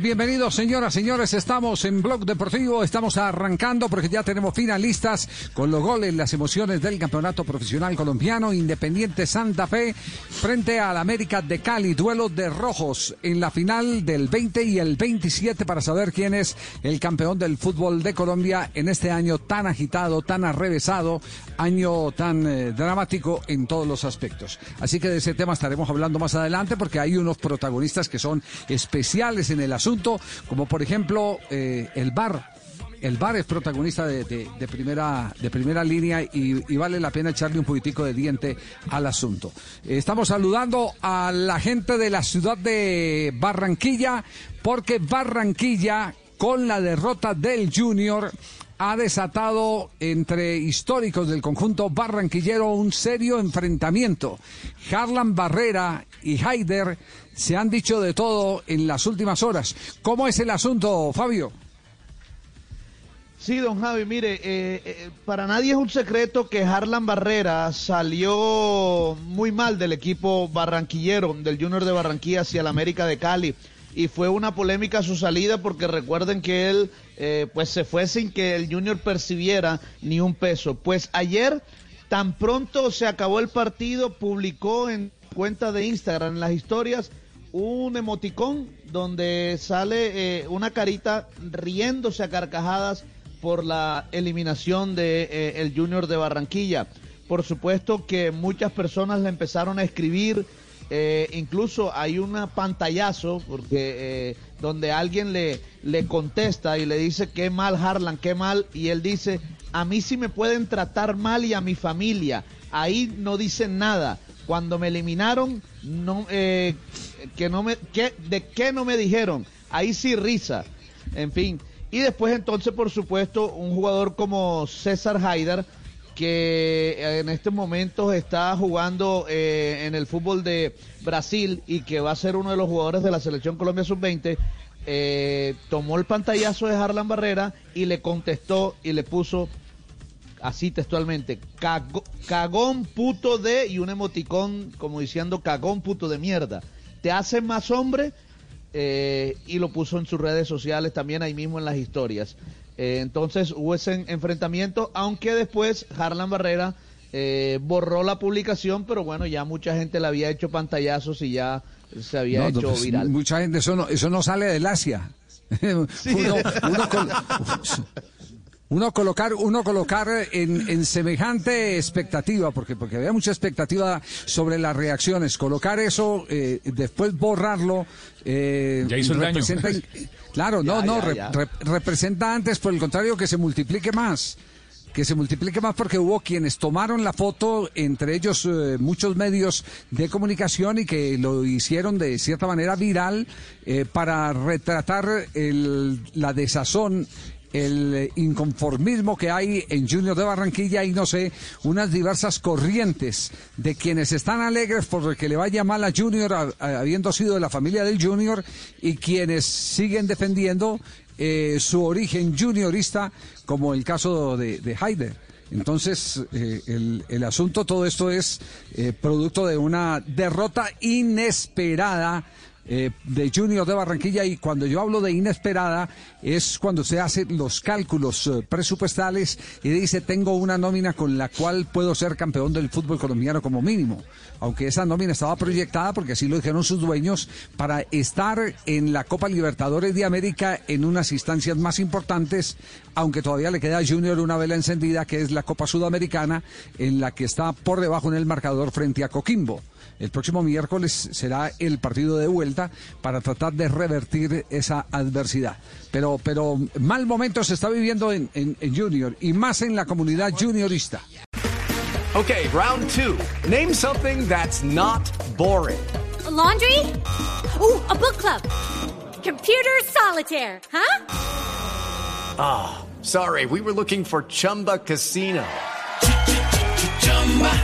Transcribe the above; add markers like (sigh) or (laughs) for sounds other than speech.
Bienvenidos, señoras, señores. Estamos en Blog Deportivo. Estamos arrancando porque ya tenemos finalistas con los goles, las emociones del campeonato profesional colombiano. Independiente Santa Fe frente al América de Cali. Duelo de rojos en la final del 20 y el 27 para saber quién es el campeón del fútbol de Colombia en este año tan agitado, tan arrevesado, año tan eh, dramático en todos los aspectos. Así que de ese tema estaremos hablando más adelante porque hay unos protagonistas que son especiales en el asunto como por ejemplo eh, el VAR. El VAR es protagonista de, primera, de primera línea y, vale la pena echarle un poquitico de diente al asunto. Estamos saludando a la gente de la ciudad de Barranquilla, porque Barranquilla, con la derrota del Junior, ha desatado entre históricos del conjunto barranquillero un serio enfrentamiento. Harlan Barrera y Haider se han dicho de todo en las últimas horas. ¿Cómo es el asunto, Fabio? Sí, don Javi, mire, eh, eh, para nadie es un secreto que Harlan Barrera salió muy mal del equipo barranquillero, del Junior de Barranquilla hacia el América de Cali. Y fue una polémica su salida porque recuerden que él eh, pues se fue sin que el Junior percibiera ni un peso. Pues ayer, tan pronto se acabó el partido, publicó en cuenta de Instagram, en las historias, un emoticón donde sale eh, una carita riéndose a carcajadas por la eliminación de eh, el Junior de Barranquilla. Por supuesto que muchas personas le empezaron a escribir, eh, incluso hay una pantallazo porque eh, donde alguien le, le contesta y le dice qué mal Harlan, qué mal, y él dice, a mí sí me pueden tratar mal y a mi familia, ahí no dicen nada. Cuando me eliminaron, no, eh, que no me, que, ¿de qué no me dijeron? Ahí sí risa. En fin. Y después entonces, por supuesto, un jugador como César Haidar, que en estos momentos está jugando eh, en el fútbol de Brasil y que va a ser uno de los jugadores de la selección Colombia Sub-20, eh, tomó el pantallazo de Harlan Barrera y le contestó y le puso así textualmente, "Cago- cagón puto de y un emoticón como diciendo cagón puto de mierda. ¿Te hace más hombre? Eh, y lo puso en sus redes sociales también ahí mismo en las historias. Eh, entonces hubo ese en- enfrentamiento, aunque después Harlan Barrera eh, borró la publicación, pero bueno, ya mucha gente le había hecho pantallazos y ya se había No, hecho pues, viral. Mucha gente, eso no, eso no sale del Asia. (laughs) uno, uno col- (laughs) uno colocar, uno colocar en, en semejante expectativa, porque, porque había mucha expectativa sobre las reacciones, colocar eso, eh, después borrarlo, eh, Ya hizo el daño. Claro, (laughs) no, Ya, no, ya, re- ya. re- representa antes, por el contrario, que se multiplique más. Que se multiplique más porque hubo quienes tomaron la foto, entre ellos eh, muchos medios de comunicación y que lo hicieron de cierta manera viral eh, para retratar el- la desazón el eh, inconformismo que hay en Junior de Barranquilla y no sé, unas diversas corrientes de quienes están alegres por que le vaya mal a Junior, habiendo sido de la familia del Junior, y quienes siguen defendiendo eh, su origen juniorista, como el caso de, de Haider. Entonces, eh, el, el asunto, todo esto es producto de una derrota inesperada eh, de Junior de Barranquilla y cuando yo hablo de inesperada es cuando se hacen los cálculos eh, presupuestales y dice tengo una nómina con la cual puedo ser campeón del fútbol colombiano como mínimo, aunque esa nómina estaba proyectada porque así lo dijeron sus dueños para estar en la Copa Libertadores de América en unas instancias más importantes, aunque todavía le queda a Junior una vela encendida que es la Copa Sudamericana en la que está por debajo en el marcador frente a Coquimbo. El próximo miércoles será el partido de vuelta para tratar de revertir esa adversidad. Pero, pero mal momento se está viviendo en, en- en Junior y más en la comunidad juniorista. Okay, round two. Name something that's not boring. laundry? Ooh, a book club. computer solitaire, huh? Ah, oh, sorry, we were looking for Chumba Casino.